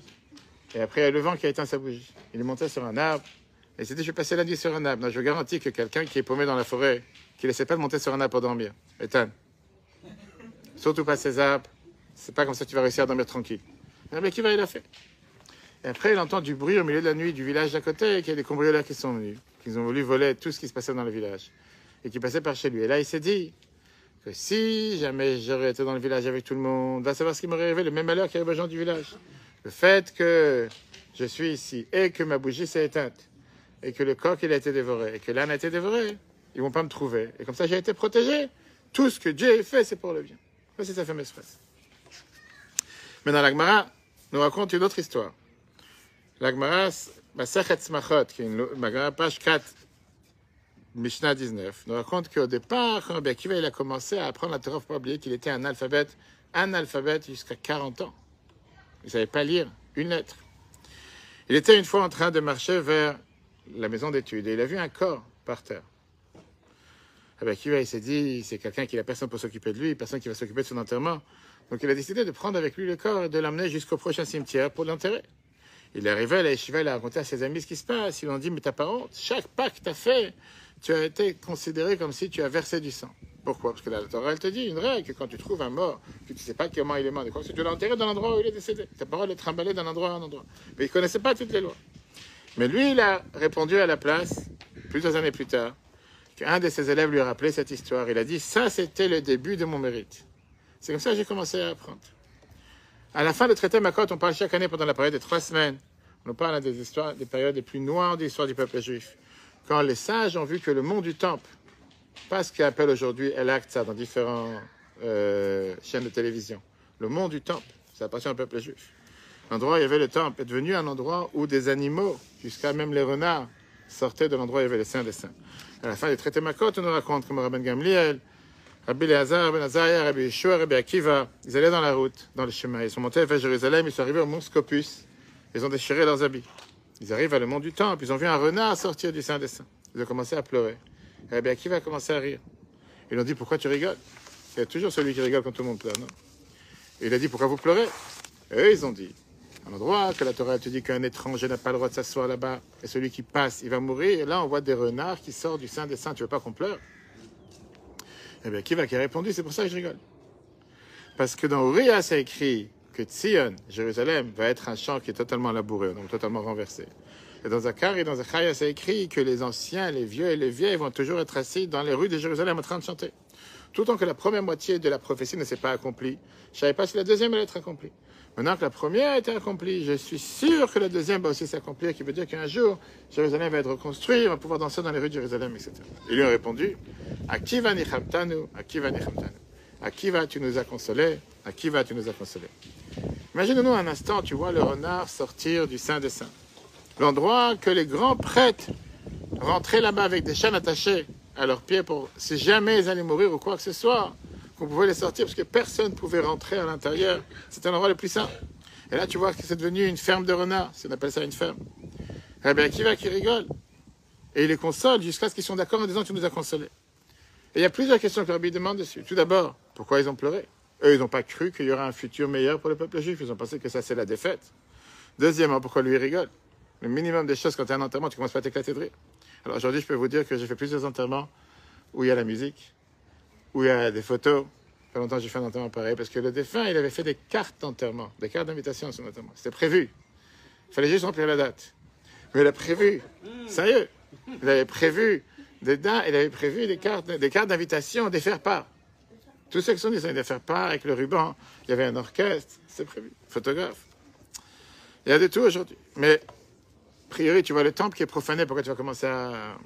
A: Et après, il y a le vent qui a éteint sa bougie. Il est monté sur un arbre. Et il s'est dit, je vais passer la nuit sur un arbre. Je vous garantis que quelqu'un qui est paumé dans la forêt, qui ne laissait pas de monter sur un arbre pour dormir, éteint. Surtout pas ces arbres. C'est pas comme ça que tu vas réussir à dormir tranquille. Mais qui va, il a fait? Et après, il entend du bruit au milieu de la nuit du village d'à côté, et qu'il y a des cambrioleurs qui sont venus, qui ont voulu voler tout ce qui se passait dans le village, et qui passaient par chez lui. Et là, il s'est dit que si jamais j'aurais été dans le village avec tout le monde, va savoir ce qui m'aurait arrivé, le même malheur qui arrive aux gens du village. Le fait que je suis ici, et que ma bougie s'est éteinte, et que le coq, il a été dévoré, et que l'âne a été dévoré, ils vont pas me trouver. Et comme ça, j'ai été protégé. Tout ce que Dieu a fait, c'est pour le bien. Ça, c'est sa fameuse phrase. Maintenant, la Gemara nous raconte une autre histoire. La Gemara, Masachet Smachot, qui est une Gemara, page 4, Mishnah 19, nous raconte qu'au départ, Rabbi Akiva, il a commencé à apprendre la Torah pour oublier qu'il était un alphabète, un alphabète jusqu'à 40 ans. Il ne savait pas lire une lettre. Il était une fois en train de marcher vers la maison d'études et il a vu un corps par terre. Rabbi Akiva, il s'est dit, c'est quelqu'un qui n'a personne pour s'occuper de lui, personne qui va s'occuper de son enterrement. Donc il a décidé de prendre avec lui le corps et de l'emmener jusqu'au prochain cimetière pour l'enterrer. Il est arrivé à la yeshiva, il a raconté à ses amis ce qui se passe. Ils lui ont dit, mais t'as pas honte? Chaque pas que tu as fait, tu as été considéré comme si tu as versé du sang. Pourquoi? Parce que la Torah, elle te dit une règle, que quand tu trouves un mort, que tu ne sais pas comment il est mort, que tu l'as enterré dans l'endroit où il est décédé. Ta parole est trimballée d'un endroit à un endroit. Mais il ne connaissait pas toutes les lois. Mais lui, il a répondu à la place, plusieurs années plus tard, qu'un de ses élèves lui a rappelé cette histoire. Il a dit, ça, c'était le début de mon mérite. C'est comme ça que j'ai commencé à apprendre. À la fin du traité Makot, on parle chaque année pendant la période de trois semaines. On parle des histoires, des périodes les plus noires de l'histoire du peuple juif. Quand les sages ont vu que le mont du temple, pas ce qu'ils appellent aujourd'hui El Aqsa dans différentes euh, chaînes de télévision, le mont du temple, ça appartient au peuple juif. L'endroit où il y avait le temple est devenu un endroit où des animaux, jusqu'à même les renards, sortaient de l'endroit où il y avait les saints des saints. À la fin des traités Makot, on nous raconte comme Rabban Gamliel, Rabbi Léazar, Rabbi Azariah, Rabbi Yeshua, Rabbi Akiva, ils allaient dans la route, dans le chemin. Ils sont montés vers Jérusalem, ils sont arrivés au mont Scopus. Ils ont déchiré leurs habits. Ils arrivent à le mont du temple, ils ont vu un renard sortir du Saint des Saints. Ils ont commencé à pleurer. Rabbi Akiva a commencé à rire. Ils lui ont dit Pourquoi tu rigoles? Il y a toujours celui qui rigole quand tout le monde pleure, non? Et il a dit Pourquoi vous pleurez? Et eux, ils ont dit Un endroit que la Torah te dit qu'un étranger n'a pas le droit de s'asseoir là-bas, et celui qui passe, il va mourir. Et là, on voit des renards qui sortent du Saint des Saints. Tu veux pas qu'on pleure? Eh bien, Akiva qui a répondu? C'est pour ça que je rigole. Parce que dans Uriah, c'est écrit que Tzion, Jérusalem, va être un champ qui est totalement labouré, donc totalement renversé. Et dans Zakar et dans Zachariah, c'est écrit que les anciens, les vieux et les vieilles vont toujours être assis dans les rues de Jérusalem en train de chanter. Tout temps que la première moitié de la prophétie ne s'est pas accomplie, je ne savais pas si la deuxième allait être accomplie. Maintenant que la première a été accomplie, je suis sûr que la deuxième va aussi s'accomplir, qui veut dire qu'un jour, Jérusalem va être reconstruit, on va pouvoir danser dans les rues de Jérusalem, etc. Ils lui ont répondu, à qui va à qui va à qui vas-tu nous as consolés À qui vas-tu nous as consolés Imagine-nous un instant, tu vois le renard sortir du Saint des Saints. L'endroit que les grands prêtres rentraient là-bas avec des chaînes attachées à leurs pieds pour, si jamais ils allaient mourir ou quoi que ce soit, qu'on pouvait les sortir parce que personne ne pouvait rentrer à l'intérieur. C'était l'endroit le plus saint. Et là, tu vois que c'est devenu une ferme de renards. On appelle ça une ferme. Eh bien, qui va qui rigole? Et il les console jusqu'à ce qu'ils soient d'accord en disant Tu nous as consolés. Et il y a plusieurs questions que Rabbi demande dessus. Tout d'abord, pourquoi ils ont pleuré? Eux, ils n'ont pas cru qu'il y aurait un futur meilleur pour le peuple juif. Ils ont pensé que ça, c'est la défaite. Deuxièmement, pourquoi lui rigole? Le minimum des choses, quand tu as un enterrement, tu commences pas à t'éclater de rire. Alors aujourd'hui, je peux vous dire que j'ai fait plusieurs enterrements où il y a la musique, où il y a des photos. Pas longtemps, j'ai fait un enterrement pareil, parce que le défunt, il avait fait des cartes d'enterrement, des cartes d'invitation à son enterrement. C'était prévu. Il fallait juste remplir la date. Mais il a prévu, sérieux, il avait prévu dedans, il avait prévu des cartes, des cartes d'invitation, des faire-part. Tous ceux qui sont des faire part avec le ruban, il y avait un orchestre, c'est prévu, photographe. Il y a de tout aujourd'hui. Mais, a priori, tu vois le temple qui est profané, pourquoi tu vas commencer à.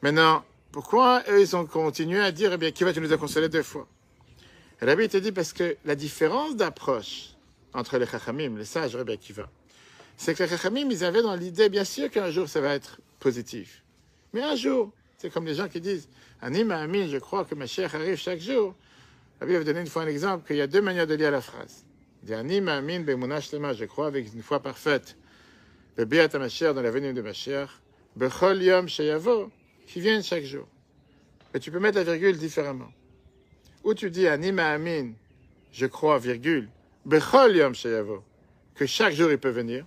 A: Maintenant, pourquoi eux, ils ont continué à dire, eh bien, qui va tu nous a consolé deux fois? Bible te dit parce que la différence d'approche entre les Chachamim, les sages, eh bien, qui va, c'est que les Chachamim, ils avaient dans l'idée, bien sûr, qu'un jour, ça va être positif. Mais un jour, c'est comme les gens qui disent Anima Amin, je crois que ma chère arrive chaque jour. Bible va donner une fois un exemple qu'il y a deux manières de lire la phrase. Il dit Anima Amin, je crois avec une foi parfaite. Bebiat chère dans la venue de ma chère. Bechol Yom Sheyavo, qui vient chaque jour. Mais tu peux mettre la virgule différemment. Ou tu dis Anima Amin, je crois, virgule. Bechol Yom Sheyavo. que chaque jour il peut venir.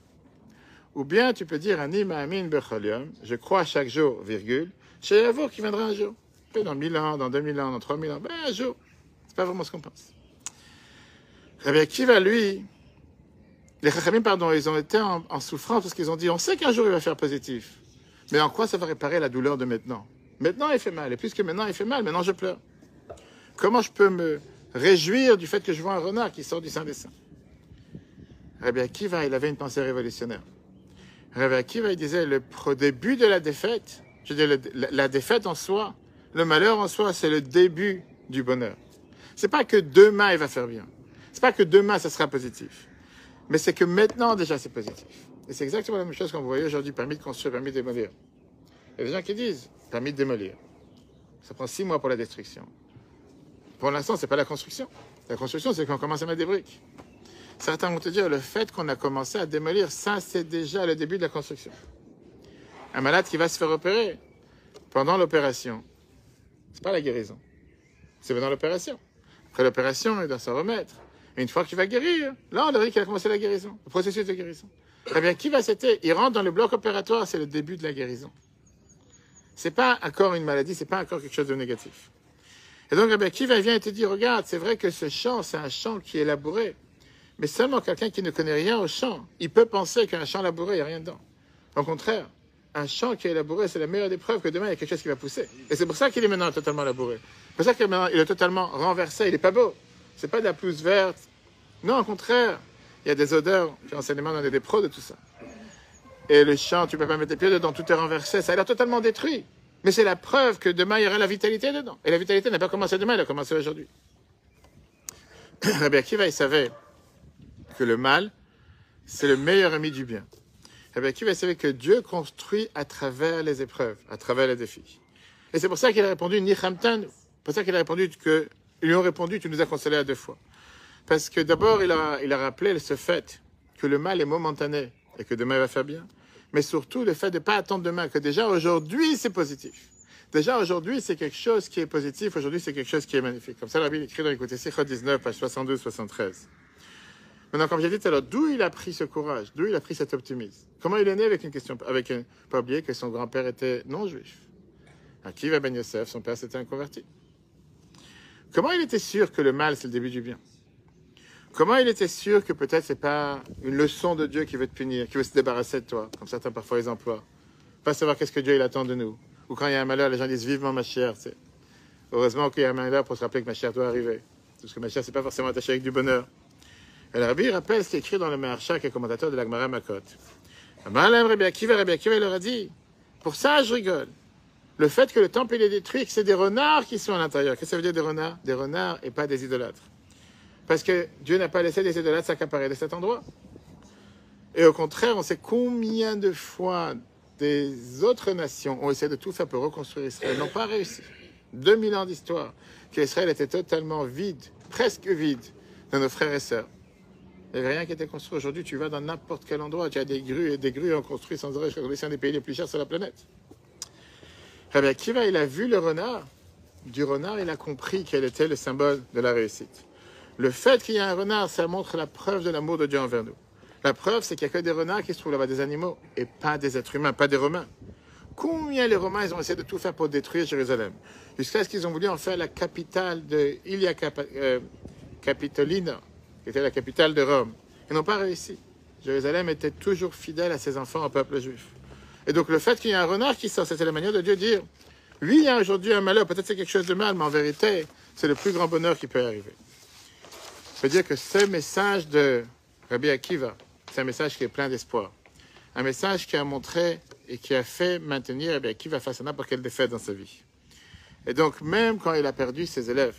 A: Ou bien tu peux dire Ani Ma'amin Becholium, je crois chaque jour, virgule, vous qui viendra un jour. Dans 1000 ans, dans 2000 ans, dans 3000 ans, ben un jour. C'est pas vraiment ce qu'on pense. Rabbi Akiva, lui, les Chachamim, pardon, ils ont été en souffrance parce qu'ils ont dit, on sait qu'un jour il va faire positif. Mais en quoi ça va réparer la douleur de maintenant? Maintenant, il fait mal. Et puisque maintenant, il fait mal, maintenant, je pleure. Comment je peux me réjouir du fait que je vois un renard qui sort du sein des Rabbi Akiva, il avait une pensée révolutionnaire. Rabbi Akiva, il disait, le début de la défaite, je le- la, la défaite en soi, le malheur en soi, c'est le début du bonheur. C'est pas que demain, il va faire bien. C'est pas que demain, ça sera positif. Mais c'est que maintenant, déjà, c'est positif. Et c'est exactement la même chose qu'on voyait aujourd'hui, permis de construire, permis de démolir. Il y a des gens qui disent, permis de démolir. Ça prend six mois pour la destruction. Pour l'instant, c'est pas la construction. La construction, c'est qu'on commence à mettre des briques. Certains vont te dire, le fait qu'on a commencé à démolir, ça, c'est déjà le début de la construction. Un malade qui va se faire opérer, pendant l'opération, c'est pas la guérison. C'est pendant l'opération. Après l'opération, il doit s'en remettre. Et une fois qu'il va guérir, là, on aurait dit qu'il a commencé la guérison, le processus de guérison. Eh bien, qui va c'était Il rentre dans le bloc opératoire, c'est le début de la guérison. C'est pas encore une maladie, c'est pas encore quelque chose de négatif. Et donc, Rabbi Akiva vient et te dit, regarde, c'est vrai que ce chant, c'est un chant qui est labouré. Mais seulement quelqu'un qui ne connaît rien au chant, il peut penser qu'un chant labouré, il n'y a rien dedans. Au contraire, un champ qui est labouré, c'est la meilleure des preuves que demain, il y a quelque chose qui va pousser. Et c'est pour ça qu'il est maintenant totalement labouré. C'est pour ça qu'il est maintenant, il est totalement renversé, il n'est pas beau. C'est pas de la pelouse verte. Non, au contraire, il y a des odeurs. J'ai enseignement dans des pros de tout ça. Et le champ, tu peux pas mettre tes pieds dedans, tout est renversé, ça a l'air totalement détruit. Mais c'est la preuve que demain, il y aura la vitalité dedans. Et la vitalité n'a pas commencé demain, elle a commencé aujourd'hui. Rabbi Akiva, il savait que le mal, c'est le meilleur ami du bien. Rabbi Akiva, il savait que Dieu construit à travers les épreuves, à travers les défis. Et c'est pour ça qu'il a répondu Nichamtan. C'est pour ça qu'il a répondu que, ils lui ont répondu, tu nous as consolé à deux fois. Parce que d'abord, il a, il a rappelé ce fait que le mal est momentané et que demain il va faire bien. Mais surtout, le fait de ne pas attendre demain, que déjà aujourd'hui, c'est positif. Déjà aujourd'hui, c'est quelque chose qui est positif. Aujourd'hui, c'est quelque chose qui est magnifique. Comme ça, la Bible écrit dans l'écoute Sichot 19, page 72-73. Maintenant, comme j'ai dit tout à l'heure, d'où il a pris ce courage? D'où il a pris cet optimisme? Comment il est né avec une question Avec un, pas oublier que son grand-père était non-juif. Akiva Ben Yosef, son père, c'était un converti. Comment il était sûr que le mal, c'est le début du bien? Comment il était sûr que peut-être c'est pas une leçon de Dieu qui veut te punir, qui veut se débarrasser de toi, comme certains parfois les emploient? Pas savoir qu'est-ce que Dieu il attend de nous. Ou quand il y a un malheur, les gens disent vivement ma chère. Heureusement qu'il y a un malheur pour se rappeler que ma chère doit arriver. Parce que ma chère, c'est pas forcément attaché avec du bonheur. Et le Rabbi rappelle ce qui est écrit dans le Maharsha, qui est commentateur de l'Agmara Makot. Amalem Rabbi Akiva, Rabbi Akiva, il leur a dit, pour ça, je rigole. Le fait que le temple il est détruit, que c'est des renards qui sont à l'intérieur. Qu'est-ce que ça veut dire des renards? Des renards et pas des idolâtres. Parce que Dieu n'a pas laissé des idolâtres s'accaparer de cet endroit. Et au contraire, on sait combien de fois des autres nations ont essayé de tout faire pour reconstruire Israël, n'ont pas réussi. 2000 ans d'histoire, qu'Israël était totalement vide, presque vide, de nos frères et sœurs. Il n'y avait rien qui était construit. Aujourd'hui, tu vas dans n'importe quel endroit, tu as des grues et des grues ont construit sans arrêt. C'est un des pays les plus chers sur la planète. Rabbi Akiva, il a vu le renard. Du renard, il a compris quel était le symbole de la réussite. Le fait qu'il y ait un renard, ça montre la preuve de l'amour de Dieu envers nous. La preuve, c'est qu'il n'y a que des renards qui se trouvent là-bas, des animaux, et pas des êtres humains, pas des Romains. Combien les Romains, ils ont essayé de tout faire pour détruire Jérusalem? Jusqu'à ce qu'ils ont voulu en faire la capitale de Ilia euh, Capitolina, qui était la capitale de Rome. Ils n'ont pas réussi. Jérusalem était toujours fidèle à ses enfants, au peuple juif. Et donc le fait qu'il y ait un renard qui sort, c'était la manière de Dieu dire, oui, il y a aujourd'hui un malheur, peut-être c'est quelque chose de mal, mais en vérité, c'est le plus grand bonheur qui peut arriver. Je veux dire que ce message de Rabbi Akiva, c'est un message qui est plein d'espoir. Un message qui a montré et qui a fait maintenir Rabbi Akiva face à n'importe quelle défaite dans sa vie. Et donc, même quand il a perdu ses élèves,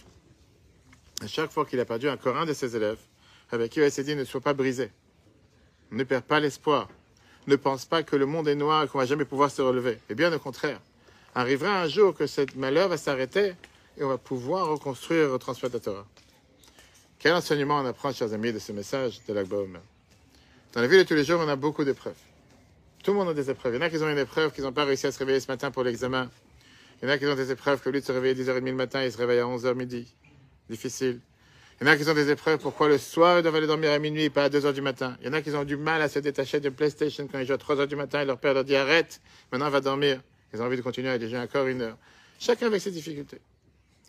A: à chaque fois qu'il a perdu encore un de ses élèves, Rabbi Akiva s'est dit ne sois pas brisé. Ne perds pas l'espoir. Ne pense pas que le monde est noir et qu'on va jamais pouvoir se relever. Et bien au contraire, arrivera un jour que ce malheur va s'arrêter et on va pouvoir reconstruire et retransmettre la Torah. Quel enseignement on apprend, chers amis, de ce message de l'Akba Dans la vie de tous les jours, on a beaucoup d'épreuves. Tout le monde a des épreuves. Il y en a qui ont une épreuve, qui n'ont pas réussi à se réveiller ce matin pour l'examen. Il y en a qui ont des épreuves, que lieu de se réveiller à 10h30 le matin, ils se réveillent à 11h midi. Difficile. Il y en a qui ont des épreuves. Pourquoi le soir, ils doivent aller dormir à minuit, pas à 2 heures du matin. Il y en a qui ont du mal à se détacher de PlayStation quand ils jouent à 3 heures du matin et leur père leur dit arrête, maintenant va dormir. Ils ont envie de continuer à déjà encore une heure. Chacun avec ses difficultés.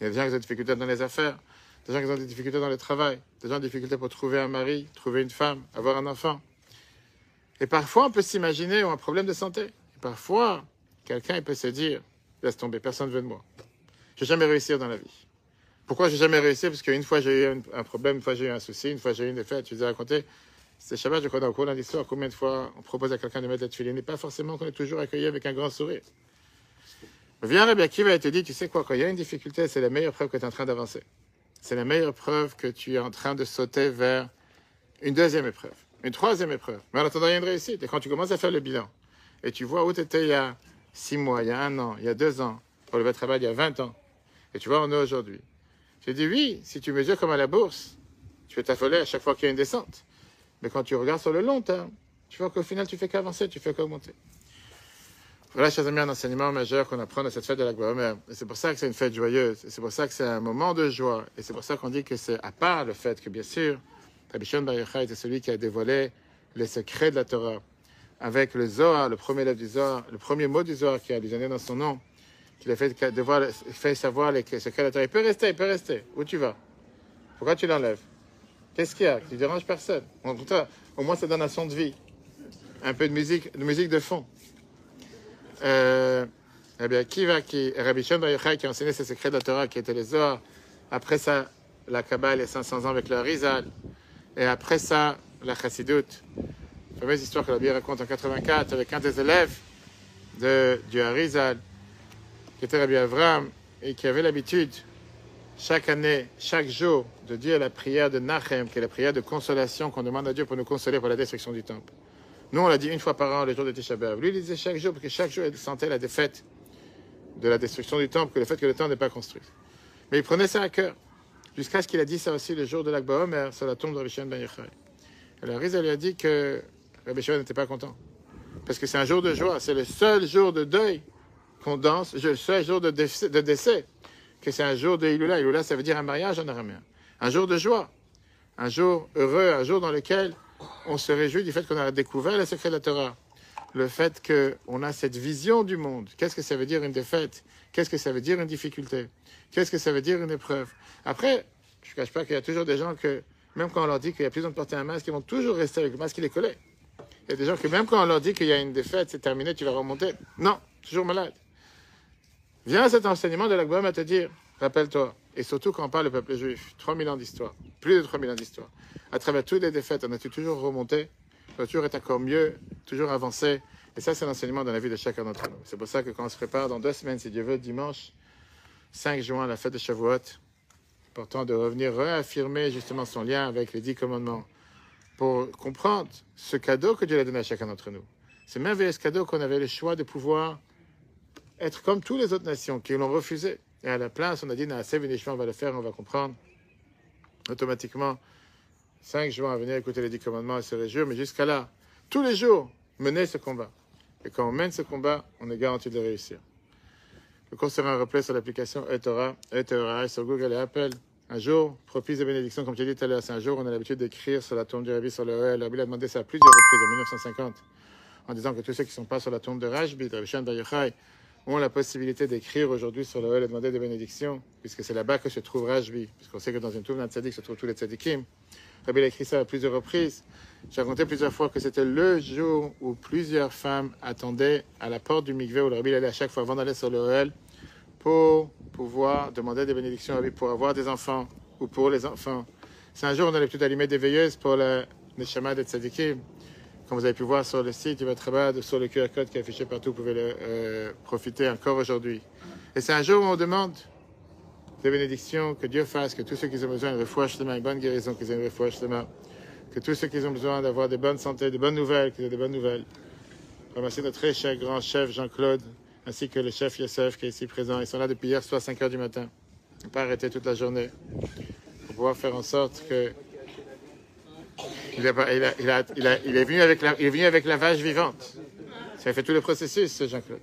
A: Il y a qui ont des difficultés dans les affaires, des gens qui ont des difficultés dans le travail, des gens qui ont des difficultés pour trouver un mari, trouver une femme, avoir un enfant. Et parfois, on peut s'imaginer un problème de santé. Et parfois, quelqu'un peut se dire, laisse tomber, personne ne veut de moi. Je vais jamais réussir dans la vie. Pourquoi j'ai jamais réussi Parce qu'une fois j'ai eu un, problème, une fois j'ai eu un souci, une fois j'ai eu une défaite. Je vous ai raconté, c'est Shabbat, je crois, dans le cours d'histoire, combien de fois on propose à quelqu'un de mettre la tuile. Il n'est pas forcément qu'on est toujours accueilli avec un grand sourire. Viens Rabbi Akiva et te dit, tu sais quoi, quand il y a une difficulté, c'est la meilleure preuve que tu es en train d'avancer. C'est la meilleure preuve que tu es en train de sauter vers une deuxième épreuve, une troisième épreuve. Mais en attendant, il y a une réussite. Et quand tu commences à faire le bilan, et tu vois où tu étais il y a six mois, il y a un an, il y a deux ans, pour le travail, il y a 20 ans, et tu vois, on est aujourd'hui. J'ai dit oui, si tu mesures comme à la bourse, tu peux t'affoler à chaque fois qu'il y a une descente. Mais quand tu regardes sur le long terme, tu vois qu'au final, tu fais qu'avancer, tu fais qu'augmenter. Voilà, chers amis, un enseignement majeur qu'on apprend à cette fête de la gloire. Et c'est pour ça que c'est une fête joyeuse. Et c'est pour ça que c'est un moment de joie. Et c'est pour ça qu'on dit que c'est à part le fait que, bien sûr, Rabbi Shimon était celui qui a dévoilé les secrets de la Torah. Avec le Zohar, le premier du premier mot du Zohar qui a allusionné dans son nom, qu'il a fait, savoir les secrets de la Torah. Il peut rester, il peut rester. Où tu vas? Pourquoi tu l'enlèves? Qu'est-ce qu'il y a Tu déranges personne? Au moins, ça donne un son de vie. Un peu de musique, de musique de fond. Euh, eh bien, qui Rabbi Shimon qui a enseigné ces secrets de la Torah, qui étaient les Zohar. Après ça, la Kabbalah, les 500 ans avec le Rizal. Et après ça, la Chassidut. La fameuse histoire que la Bible raconte en 84 avec un des élèves de, du Harizal, qui était Rabbi Avram, et qui avait l'habitude, chaque année, chaque jour, de dire la prière de Nachem, qui est la prière de consolation qu'on demande à Dieu pour nous consoler pour la destruction du temple. Nous, on l'a dit une fois par an, le jour de Tisha. Lui, il disait chaque jour, parce que chaque jour, il sentait la défaite de la destruction du temple, que le fait que le temple n'est pas construit. Mais il prenait ça à cœur, jusqu'à ce qu'il a dit ça aussi le jour de l'Akba Omer, sur la tombe de Rabbi Ben Yochai. Alors, Riza lui a dit que Rabbi Shimon n'était pas content. Parce que c'est un jour de joie, c'est le seul jour de deuil qu'on danse, le seul jour de décès, de décès que c'est un jour de Ilula. Ilula, ça veut dire un mariage en araméen. Un jour de joie, un jour heureux, un jour dans lequel on se réjouit du fait qu'on a découvert le secret de la Torah. Le fait qu'on a cette vision du monde. Qu'est-ce que ça veut dire une défaite? Qu'est-ce que ça veut dire une difficulté? Qu'est-ce que ça veut dire une épreuve? Après, je ne cache pas qu'il y a toujours des gens que, même quand on leur dit qu'il y a plus besoin de porter un masque, ils vont toujours rester avec le masque, qui les collé. Il y a des gens que même quand on leur dit qu'il y a une défaite, c'est terminé, tu vas remonter. Non, toujours malade. Viens à cet enseignement de l'Akbam à te dire, rappelle-toi, et surtout quand on parle du peuple juif, 3000 ans d'histoire, plus de 3000 ans d'histoire, à travers toutes les défaites, on a toujours remonté, on a toujours été encore mieux, toujours avancé. Et ça, c'est l'enseignement dans la vie de chacun d'entre nous. C'est pour ça que quand on se prépare dans deux semaines, si Dieu veut, dimanche 5 juin, la fête de Shavuot, important de revenir réaffirmer justement son lien avec les dix commandements pour comprendre ce cadeau que Dieu a donné à chacun d'entre nous. C'est merveilleux ce cadeau qu'on avait le choix de pouvoir être comme toutes les autres nations qui l'ont refusé. Et à la place, on a dit, on va le faire, on va comprendre automatiquement. 5 juin à venir écouter les 10 commandements et se réjouir, mais jusqu'à là, tous les jours, mener ce combat. Et quand on mène ce combat, on est garanti de réussir. Le cours sera un replay sur l'application eTorah, eTorah sur Google et Apple. Un jour, propice de bénédiction, comme tu dit tout à l'heure, c'est un jour, on a l'habitude d'écrire sur la tombe du Rabbi sur le réel. Le Rabbi a demandé ça à plusieurs reprises en 1950, en disant que tous ceux qui ne sont pas sur la tombe de Rajbi, de Rabbi Shan ont la possibilité d'écrire aujourd'hui sur le et demander des bénédictions, puisque c'est là-bas que se trouve Rajbi, puisqu'on sait que dans une tombe d'un tzaddik se trouvent tous les tzaddikim. Rabbi a écrit ça à plusieurs reprises. J'ai raconté plusieurs fois que c'était le jour où plusieurs femmes attendaient à la porte du mikveh où le Rabbi allait à chaque fois avant d'aller sur le pour pouvoir demander des bénédictions à Rabbi pour avoir des enfants ou pour les enfants. C'est un jour où on a l'habitude d'allumer des veilleuses pour le Neshama des tzaddikim. Comme vous avez pu voir sur le site, va travailler sur le QR code qui est affiché partout, vous pouvez le euh, profiter encore aujourd'hui. Et c'est un jour où on demande des bénédictions, que Dieu fasse, que tous ceux qui ont besoin de refouach une bonne guérison, qu'ils aient une refouach que tous ceux qui ont besoin d'avoir des bonnes santé, des bonnes nouvelles, qu'ils aient des bonnes nouvelles. Remercier notre très cher grand chef Jean-Claude, ainsi que le chef Youssef qui est ici présent. Ils sont là depuis hier soit 5 heures du matin. Ils n'ont pas arrêté toute la journée pour pouvoir faire en sorte que il, est venu avec la, il est venu avec la vache vivante. Ça a fait tout le processus, Jean-Claude.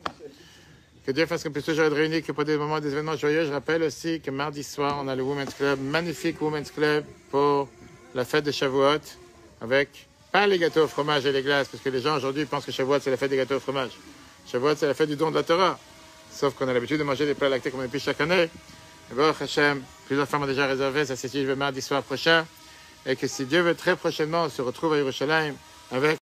A: Que Dieu fasse qu'on puisse toujours être réunis, que pour des moments, des événements joyeux. Je rappelle aussi que mardi soir, on a le Women's Club, magnifique Women's Club pour la fête de Shavuot, avec pas les gâteaux au fromage et les glaces, parce que les gens aujourd'hui pensent que Shavuot, c'est la fête des gâteaux au fromage. Shavuot, c'est la fête du don de la Torah. Sauf qu'on a l'habitude de manger des plats lactés comme on depuis chaque année. Et bon, Hachem, plusieurs femmes ont déjà réservé, ça c'est le mardi soir prochain. Et que si Dieu veut très prochainement, on se retrouve à Yerushalayim avec